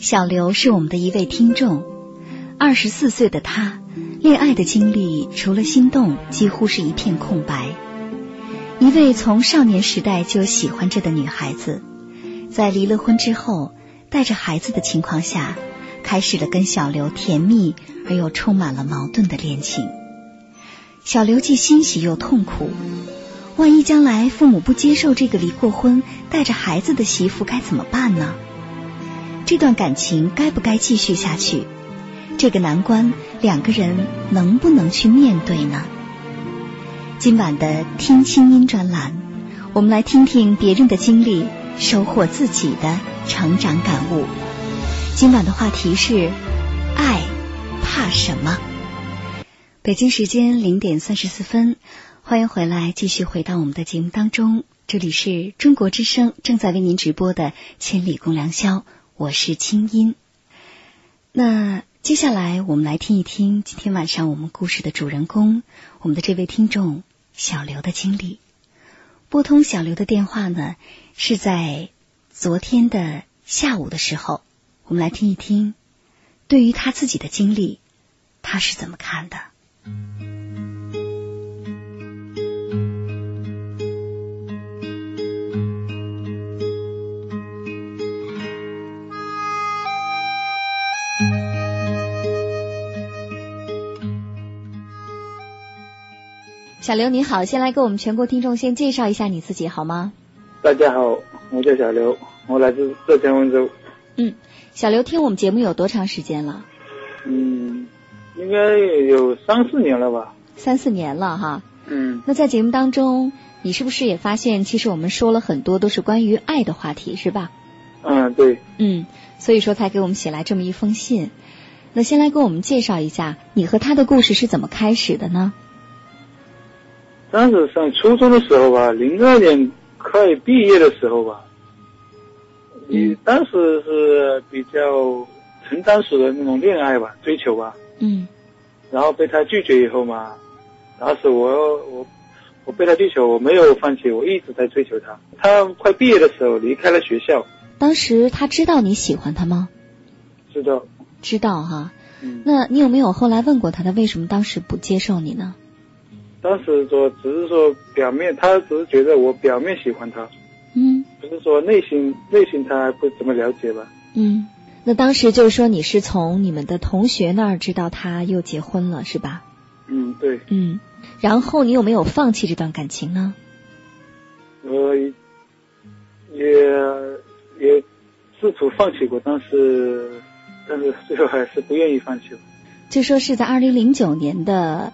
小刘是我们的一位听众，二十四岁的他，恋爱的经历除了心动，几乎是一片空白。一位从少年时代就喜欢着的女孩子，在离了婚之后，带着孩子的情况下，开始了跟小刘甜蜜而又充满了矛盾的恋情。小刘既欣喜又痛苦，万一将来父母不接受这个离过婚、带着孩子的媳妇，该怎么办呢？这段感情该不该继续下去？这个难关，两个人能不能去面对呢？今晚的听清音专栏，我们来听听别人的经历，收获自己的成长感悟。今晚的话题是：爱怕什么？北京时间零点三十四分，欢迎回来，继续回到我们的节目当中。这里是中国之声正在为您直播的《千里共良宵》。我是清音。那接下来我们来听一听今天晚上我们故事的主人公，我们的这位听众小刘的经历。拨通小刘的电话呢，是在昨天的下午的时候。我们来听一听，对于他自己的经历，他是怎么看的。小刘你好，先来给我们全国听众先介绍一下你自己好吗？大家好，我叫小刘，我来自浙江温州。嗯，小刘听我们节目有多长时间了？嗯，应该有三四年了吧。三四年了哈。嗯。那在节目当中，你是不是也发现，其实我们说了很多都是关于爱的话题，是吧？嗯，对。嗯，所以说才给我们写来这么一封信。那先来给我们介绍一下，你和他的故事是怎么开始的呢？当时上初中的时候吧，零二年快毕业的时候吧，你当时是比较成当时的那种恋爱吧，追求吧。嗯。然后被他拒绝以后嘛，当时我我我被他拒绝，我没有放弃，我一直在追求他。他快毕业的时候离开了学校。当时他知道你喜欢他吗？知道。知道哈。嗯。那你有没有后来问过他，他为什么当时不接受你呢？当时说只是说表面，他只是觉得我表面喜欢他，嗯，不是说内心内心他还不怎么了解吧？嗯，那当时就是说你是从你们的同学那儿知道他又结婚了是吧？嗯，对。嗯，然后你有没有放弃这段感情呢？我也也试图放弃过，但是但是最后还是不愿意放弃了。就说是在二零零九年的。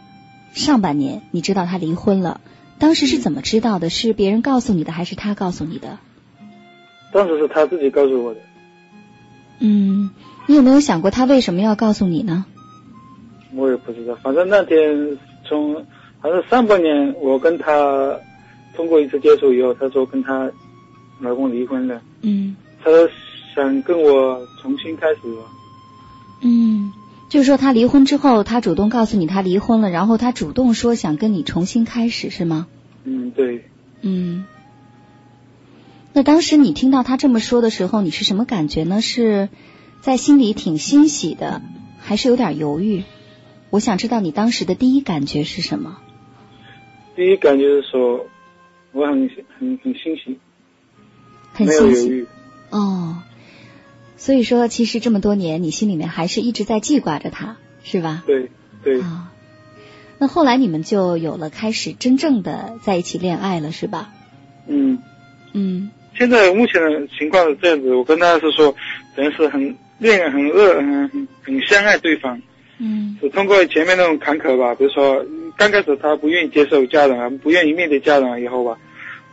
上半年你知道他离婚了，当时是怎么知道的？是别人告诉你的，还是他告诉你的？当时是他自己告诉我的。嗯，你有没有想过他为什么要告诉你呢？我也不知道，反正那天从反正上半年我跟他通过一次接触以后，他说跟他老公离婚了。嗯。他想跟我重新开始。嗯。就是说，他离婚之后，他主动告诉你他离婚了，然后他主动说想跟你重新开始，是吗？嗯，对。嗯。那当时你听到他这么说的时候，你是什么感觉呢？是在心里挺欣喜的，还是有点犹豫？我想知道你当时的第一感觉是什么？第一感觉是说，我很很很欣喜，很欣喜。哦。所以说，其实这么多年，你心里面还是一直在记挂着他，是吧？对对。啊，那后来你们就有了开始真正的在一起恋爱了，是吧？嗯嗯。现在目前的情况是这样子，我跟他是说，等于是很恋爱很热，很很很相爱对方。嗯。是通过前面那种坎坷吧，比如说刚开始他不愿意接受家人啊，不愿意面对家人以后吧。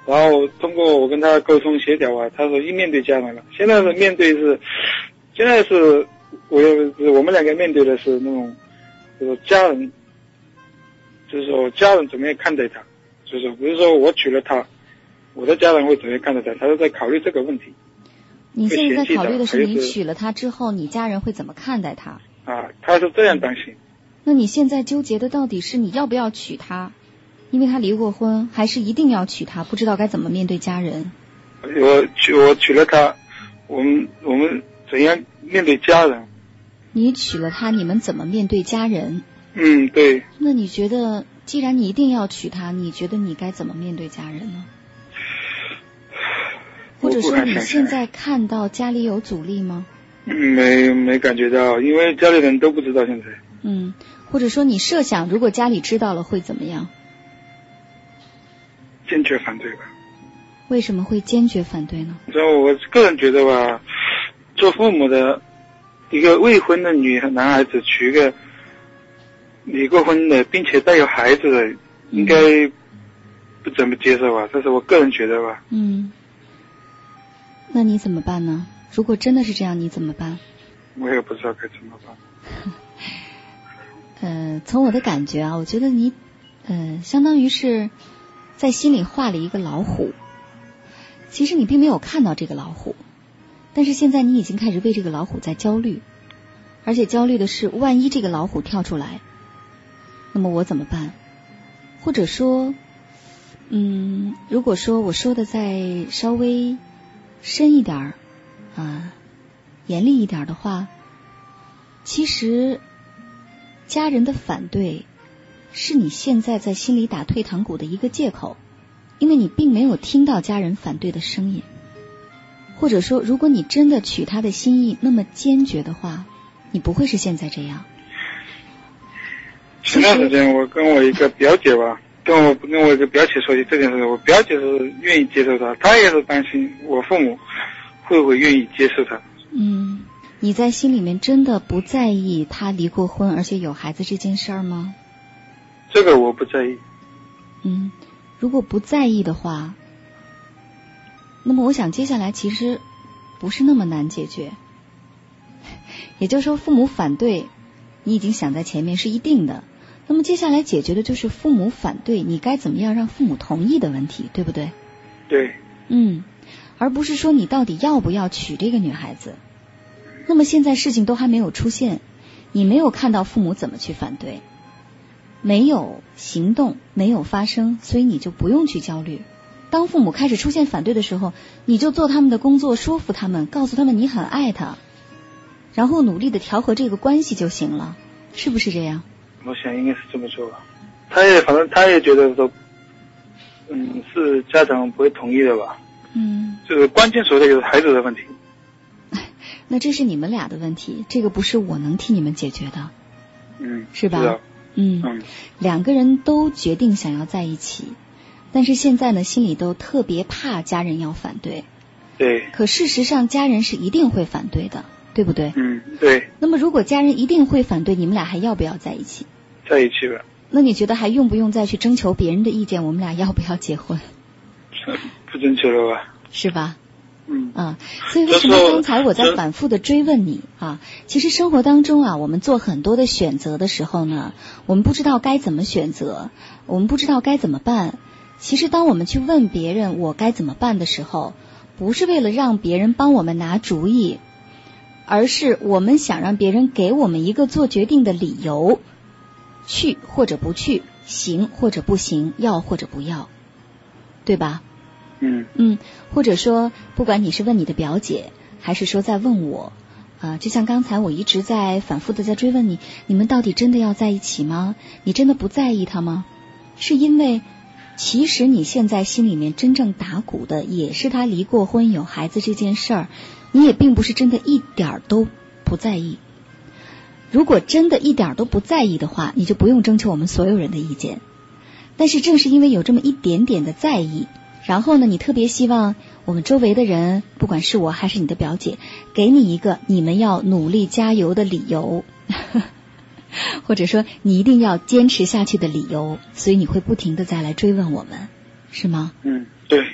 然后通过我跟他沟通协调啊，他说一面对家人了。现在的面对是，现在是我我们两个面对的是那种，就是家人，就是说家人怎么样看待他，就是比如说我娶了她，我的家人会怎么样看待他，他是在考虑这个问题。你现在在考虑的是，你娶了她之后，你家人会怎么看待她？啊，他是这样担心。那你现在纠结的到底是你要不要娶她？因为他离过婚，还是一定要娶她？不知道该怎么面对家人。我娶我娶了她，我们我们怎样面对家人？你娶了她，你们怎么面对家人？嗯，对，那你觉得，既然你一定要娶她，你觉得你该怎么面对家人呢？或者说你。现在看到家里有阻力吗？嗯没没感觉到，因为家里人都不知道现在。嗯，或者说你设想，如果家里知道了会怎么样？坚决反对吧。为什么会坚决反对呢？然后我个人觉得吧，做父母的一个未婚的女男孩子娶一个离过婚的，并且带有孩子的，应该不怎么接受吧？这是我个人觉得吧。嗯，那你怎么办呢？如果真的是这样，你怎么办？我也不知道该怎么办。呃，从我的感觉啊，我觉得你，呃，相当于是在心里画了一个老虎，其实你并没有看到这个老虎，但是现在你已经开始为这个老虎在焦虑，而且焦虑的是，万一这个老虎跳出来，那么我怎么办？或者说，嗯，如果说我说的再稍微深一点儿啊，严厉一点的话，其实家人的反对是你现在在心里打退堂鼓的一个借口，因为你并没有听到家人反对的声音，或者说，如果你真的取他的心意那么坚决的话，你不会是现在这样。前段时间我跟我一个表姐吧，跟我跟我一个表姐说起这件事，我表姐是愿意接受他，她也是担心我父母会不会愿意接受他。嗯，你在心里面真的不在意他离过婚而且有孩子这件事儿吗？这个我不在意。嗯，如果不在意的话，那么我想接下来其实不是那么难解决。也就是说，父母反对，你已经想在前面是一定的。那么接下来解决的就是父母反对，你该怎么样让父母同意的问题，对不对？对，嗯，而不是说你到底要不要娶这个女孩子。那么现在事情都还没有出现，你没有看到父母怎么去反对，没有行动，没有发生，所以你就不用去焦虑。当父母开始出现反对的时候，你就做他们的工作，说服他们，告诉他们你很爱他，然后努力的调和这个关系就行了，是不是这样？我想应该是这么做吧。他也反正他也觉得说，嗯，是家长不会同意的吧？嗯，就是关键所在就是孩子的问题。那这是你们俩的问题，这个不是我能替你们解决的，嗯，是吧知道嗯。嗯两个人都决定想要在一起，但是现在呢，心里都特别怕家人要反对。对，可事实上，家人是一定会反对的，对不对？嗯对，那么，如果家人一定会反对，你们俩还要不要在一起？在一起吧。那你觉得还用不用再去征求别人的意见？我们俩要不要结婚？不征求了吧？是吧？嗯啊，所以为什么刚才我在反复的追问你啊？其实生活当中啊，我们做很多的选择的时候呢，我们不知道该怎么选择，我们不知道该怎么办。其实当我们去问别人我该怎么办的时候，不是为了让别人帮我们拿主意，而是我们想让别人给我们一个做决定的理由，去或者不去，行或者不行，要或者不要，对吧？嗯嗯，或者说，不管你是问你的表姐，还是说在问我，啊、就像刚才我一直在反复的在追问你，你们到底真的要在一起吗？你真的不在意他吗？是因为其实你现在心里面真正打鼓的也是他离过婚有孩子这件事儿，你也并不是真的一点儿都不在意。如果真的一点儿都不在意的话，你就不用征求我们所有人的意见。但是正是因为有这么一点点的在意，然后呢，你特别希望我们周围的人，不管是我还是你的表姐，给你一个你们要努力加油的理由，或者说你一定要坚持下去的理由，所以你会不停的再来追问我们，是吗？嗯，对。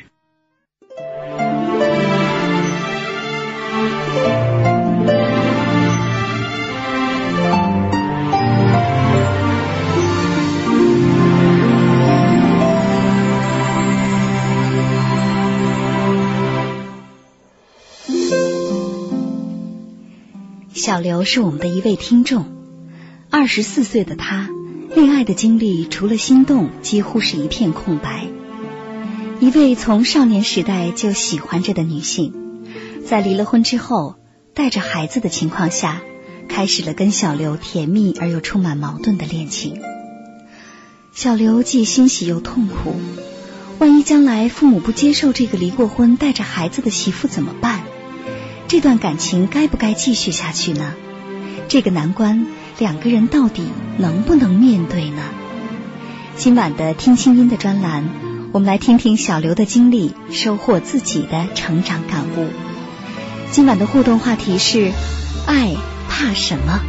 小刘是我们的一位听众，二十四岁的他，恋爱的经历除了心动，几乎是一片空白。一位从少年时代就喜欢着的女性，在离了婚之后，带着孩子的情况下，开始了跟小刘甜蜜而又充满矛盾的恋情。小刘既欣喜又痛苦，万一将来父母不接受这个离过婚、带着孩子的媳妇怎么办？这段感情该不该继续下去呢？这个难关，两个人到底能不能面对呢？今晚的听清音的专栏，我们来听听小刘的经历，收获自己的成长感悟。今晚的互动话题是：爱怕什么？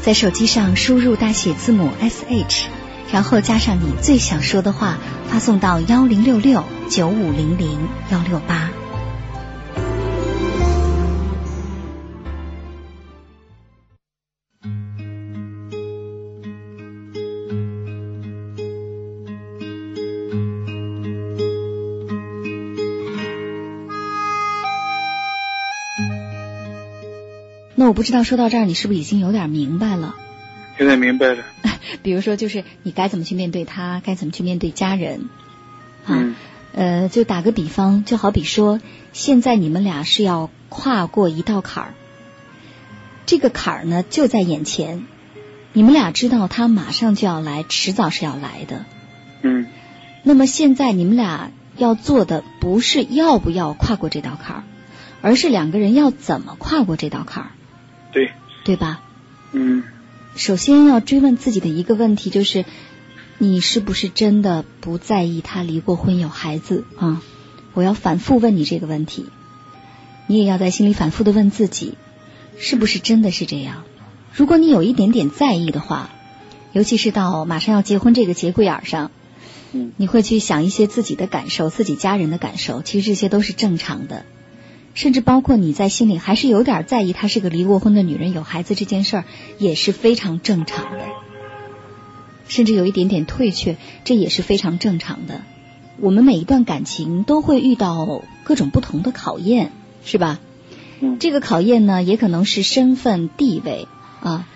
在手机上输入大写字母 S H，然后加上你最想说的话，发送到幺零六六九五零零幺六八。我不知道说到这儿，你是不是已经有点明白了？现在明白了。比如说，就是你该怎么去面对他，该怎么去面对家人啊？嗯呃，就打个比方，就好比说，现在你们俩是要跨过一道坎儿，这个坎儿呢就在眼前，你们俩知道他马上就要来，迟早是要来的。嗯那么现在你们俩要做的不是要不要跨过这道坎儿，而是两个人要怎么跨过这道坎儿，对，吧？嗯首先要追问自己的一个问题就是，你是不是真的不在意他离过婚有孩子啊？我要反复问你这个问题，你也要在心里反复的问自己，是不是真的是这样？如果你有一点点在意的话，尤其是到马上要结婚这个节骨眼儿上，嗯你会去想一些自己的感受、自己家人的感受，其实这些都是正常的。甚至包括你在心里还是有点在意她是个离过婚的女人有孩子这件事儿，也是非常正常的。甚至有一点点退却，这也是非常正常的。我们每一段感情都会遇到各种不同的考验，是吧？嗯这个考验呢，也可能是身份地位啊，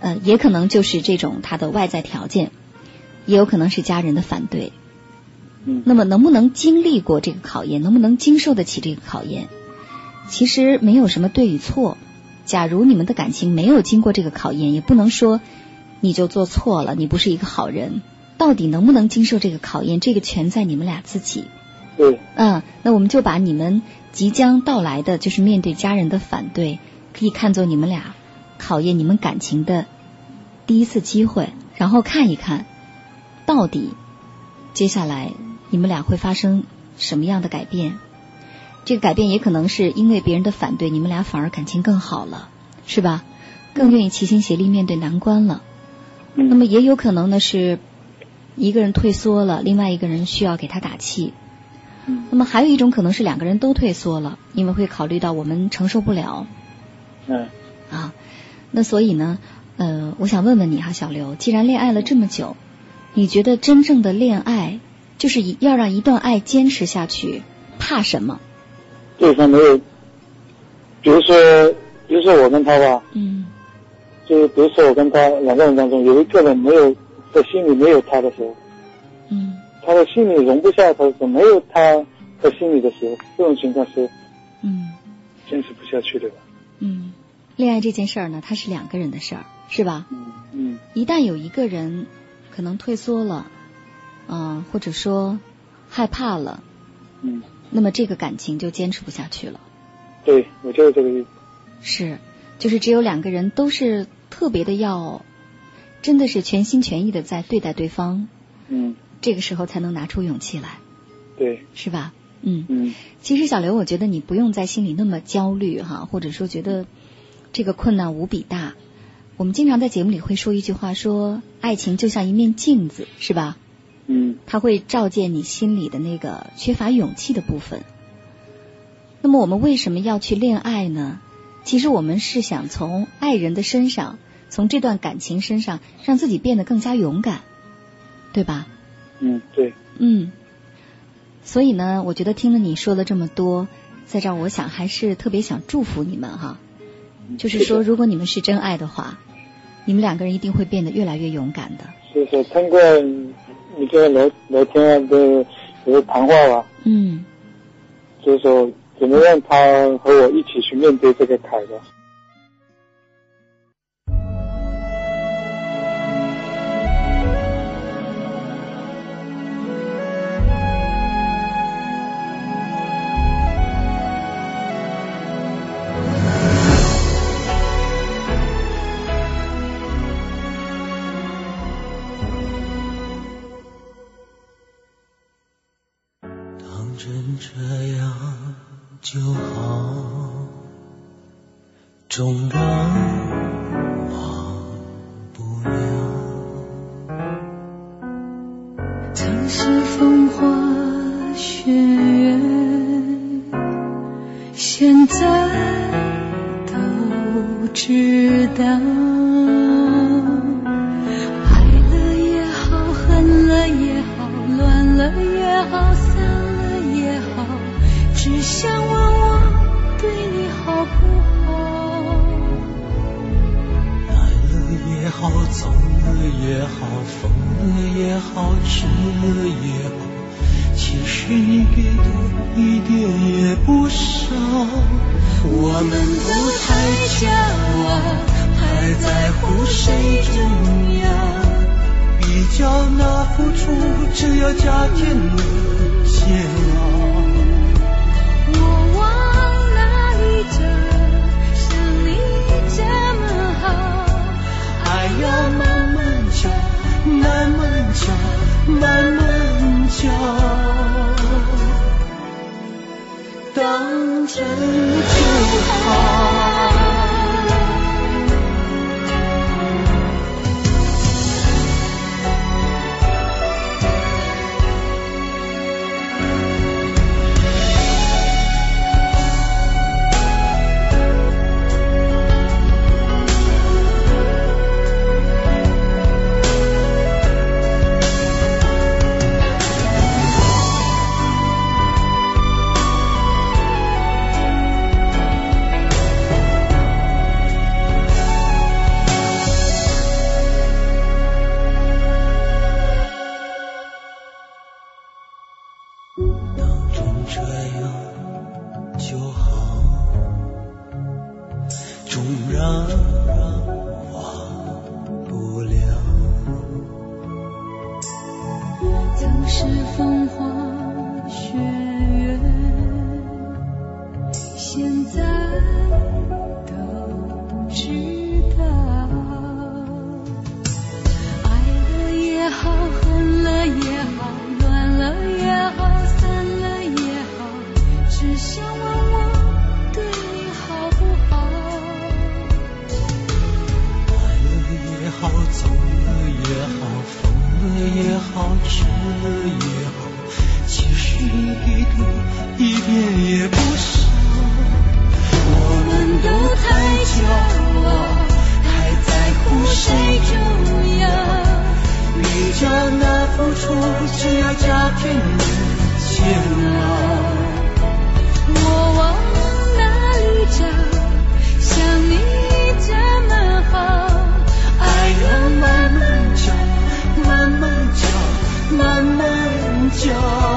呃，也可能就是这种他的外在条件，也有可能是家人的反对。嗯那么能不能经历过这个考验，能不能经受得起这个考验，其实没有什么对与错。假如你们的感情没有经过这个考验，也不能说你就做错了，你不是一个好人。到底能不能经受这个考验，这个全在你们俩自己。对，嗯，那我们就把你们即将到来的，就是面对家人的反对，可以看作你们俩考验你们感情的第一次机会，然后看一看，到底接下来你们俩会发生什么样的改变。这个改变也可能是因为别人的反对，你们俩反而感情更好了，是吧？更愿意齐心协力面对难关了。嗯那么也有可能呢是一个人退缩了，另外一个人需要给他打气。嗯那么还有一种可能是两个人都退缩了，因为会考虑到我们承受不了嗯啊。那所以呢，呃，我想问问你哈，小刘，既然恋爱了这么久，你觉得真正的恋爱就是要让一段爱坚持下去，怕什么？对方没有，比如说，比如说我跟他吧，嗯。就是比如说我跟他两个人当中有一个人没有在心里没有他的时候，嗯。他的心里容不下他的时候，没有他在心里的时候，这种情况是嗯。坚持不下去的吧？嗯，恋爱这件事儿呢，它是两个人的事儿，是吧？嗯嗯。一旦有一个人可能退缩了，嗯、或者说害怕了，嗯，那么这个感情就坚持不下去了。对我就是这个意思。是，就是只有两个人都是特别的要，真的是全心全意的在对待对方，嗯，这个时候才能拿出勇气来，对，是吧？嗯，嗯其实小刘，我觉得你不用在心里那么焦虑哈，或者说觉得这个困难无比大。我们经常在节目里会说一句话，说爱情就像一面镜子，是吧？嗯它会照见你心里的那个缺乏勇气的部分。那么我们为什么要去恋爱呢？其实我们是想从爱人的身上，从这段感情身上，让自己变得更加勇敢，对吧？嗯，对，嗯。所以呢，我觉得听了你说了这么多，在这儿我想还是特别想祝福你们哈，就是说，如果你们是真爱的话，你们两个人一定会变得越来越勇敢的。谢谢，通过你跟他聊聊天啊，跟就是谈话吧，嗯，就是说怎么让他和我一起去面对这个坎的。就好，纵然忘不了。曾是风花雪月，现在都知道。爱了也好，恨了也好，乱，了也好，只想问我对你好不好？来了也好，走了也好，疯了也好，痴了也好，其实你给的一点也不少。我们都太骄傲，太在乎谁重要，比较那付出，只要加添了煎慢慢教，当真这样就好，纵然忘不了。曾是风只要加添了煎熬。我往哪里找？像你这么好，爱要慢慢找，慢慢找，慢慢找。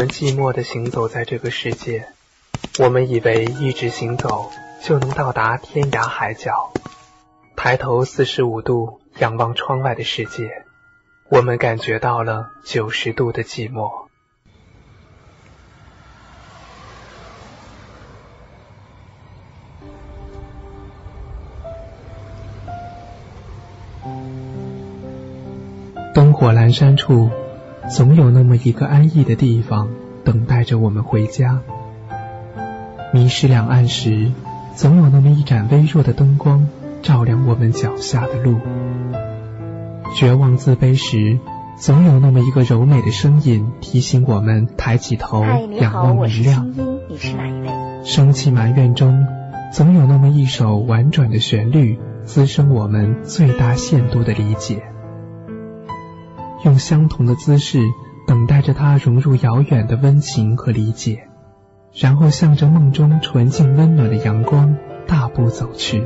我们寂寞地行走在这个世界，我们以为一直行走就能到达天涯海角。抬头四十五度仰望窗外的世界，我们感觉到了九十度的寂寞。灯火阑珊处，总有那么一个安逸的地方，等待着我们回家。迷失两岸时，总有那么一盏微弱的灯光，照亮我们脚下的路。绝望自卑时，总有那么一个柔美的声音，提醒我们抬起头，仰望明亮。你是哪一位？生气埋怨中，总有那么一首婉转的旋律，滋生我们最大限度的理解。用相同的姿势等待着它融入遥远的温情和理解，然后向着梦中纯净温暖的阳光大步走去。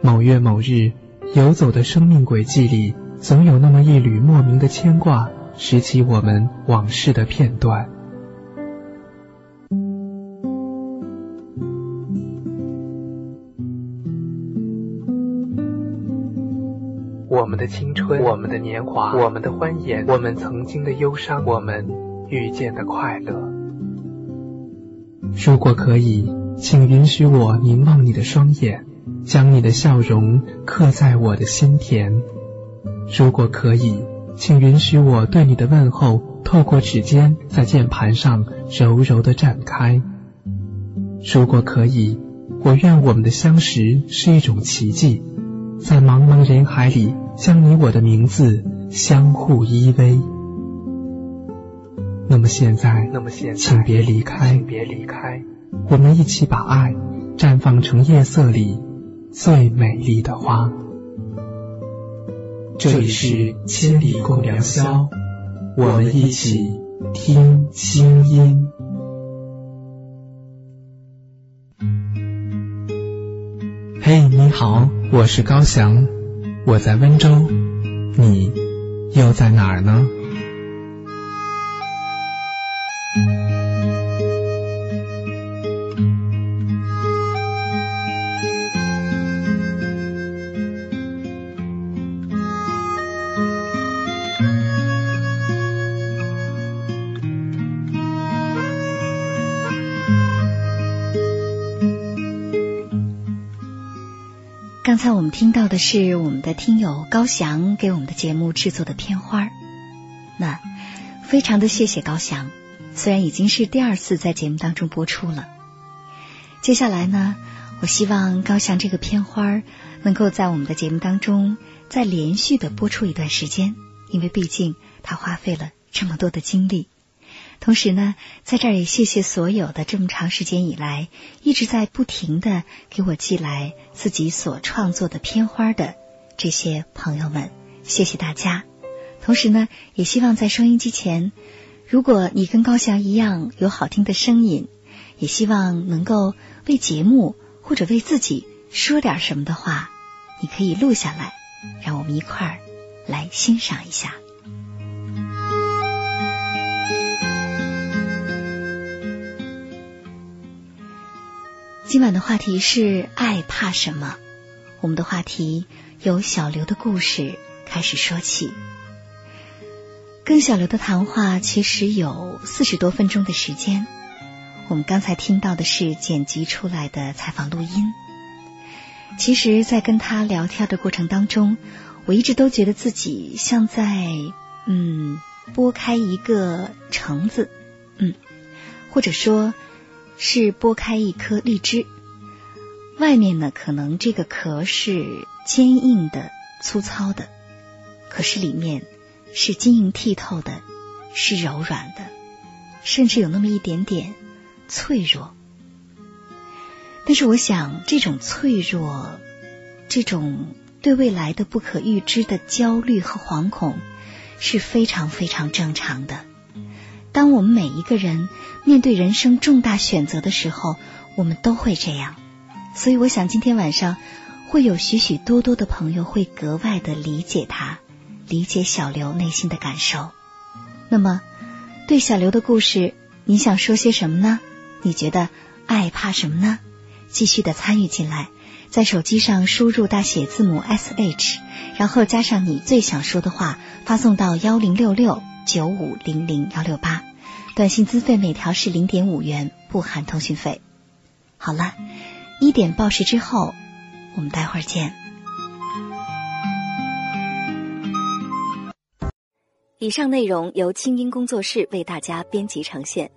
某月某日，游走的生命轨迹里，总有那么一缕莫名的牵挂，拾起我们往事的片段。们的青春，我们的年华，我们的欢颜，我们曾经的忧伤，我们遇见的快乐。如果可以，请允许我凝望你的双眼，将你的笑容刻在我的心田。如果可以，请允许我对你的问候透过指尖在键盘上柔柔的展开。如果可以，我愿我们的相识是一种奇迹。在茫茫人海里，将你我的名字相互依偎。那么现在，那么现在，请别离开，请别离开，我们一起把爱绽放成夜色里最美丽的花。这里是千里共良宵，我们一起听清音。嘿，你好，我是高翔，我在温州，你又在哪儿呢？听到的是我们的听友高翔给我们的节目制作的片花那非常的谢谢高翔，虽然已经是第二次在节目当中播出了。接下来呢，我希望高翔这个片花能够在我们的节目当中再连续的播出一段时间，因为毕竟他花费了这么多的精力。同时呢，在这儿也谢谢所有的这么长时间以来一直在不停的给我寄来自己所创作的片花的这些朋友们，谢谢大家。同时呢，也希望在收音机前，如果你跟高翔一样有好听的声音，也希望能够为节目或者为自己说点什么的话，你可以录下来，让我们一块儿来欣赏一下。今晚的话题是爱怕什么？我们的话题由小刘的故事开始说起。跟小刘的谈话其实有四十多分钟的时间。我们刚才听到的是剪辑出来的采访录音。其实，在跟他聊天的过程当中，我一直都觉得自己像在嗯剥开一个橙子，嗯，或者说。是剥开一颗荔枝，外面呢可能这个壳是坚硬的、粗糙的，可是里面是晶莹剔透的，是柔软的，甚至有那么一点点脆弱。但是我想，这种脆弱，这种对未来的不可预知的焦虑和惶恐，是非常非常正常的。当我们每一个人面对人生重大选择的时候，我们都会这样。所以，我想今天晚上会有许许多多的朋友会格外的理解他，理解小刘内心的感受。那么，对小刘的故事，你想说些什么呢？你觉得爱怕什么呢？继续的参与进来，在手机上输入大写字母 S H，然后加上你最想说的话，发送到幺零六六九五零零幺六八，短信资费每条是零点五元，不含通讯费。好了，一点报时之后，我们待会儿见。以上内容由清音工作室为大家编辑呈现。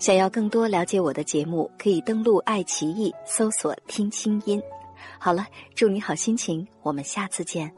想要更多了解我的节目，可以登录爱奇艺搜索“听清音”。好了，祝你好心情，我们下次见。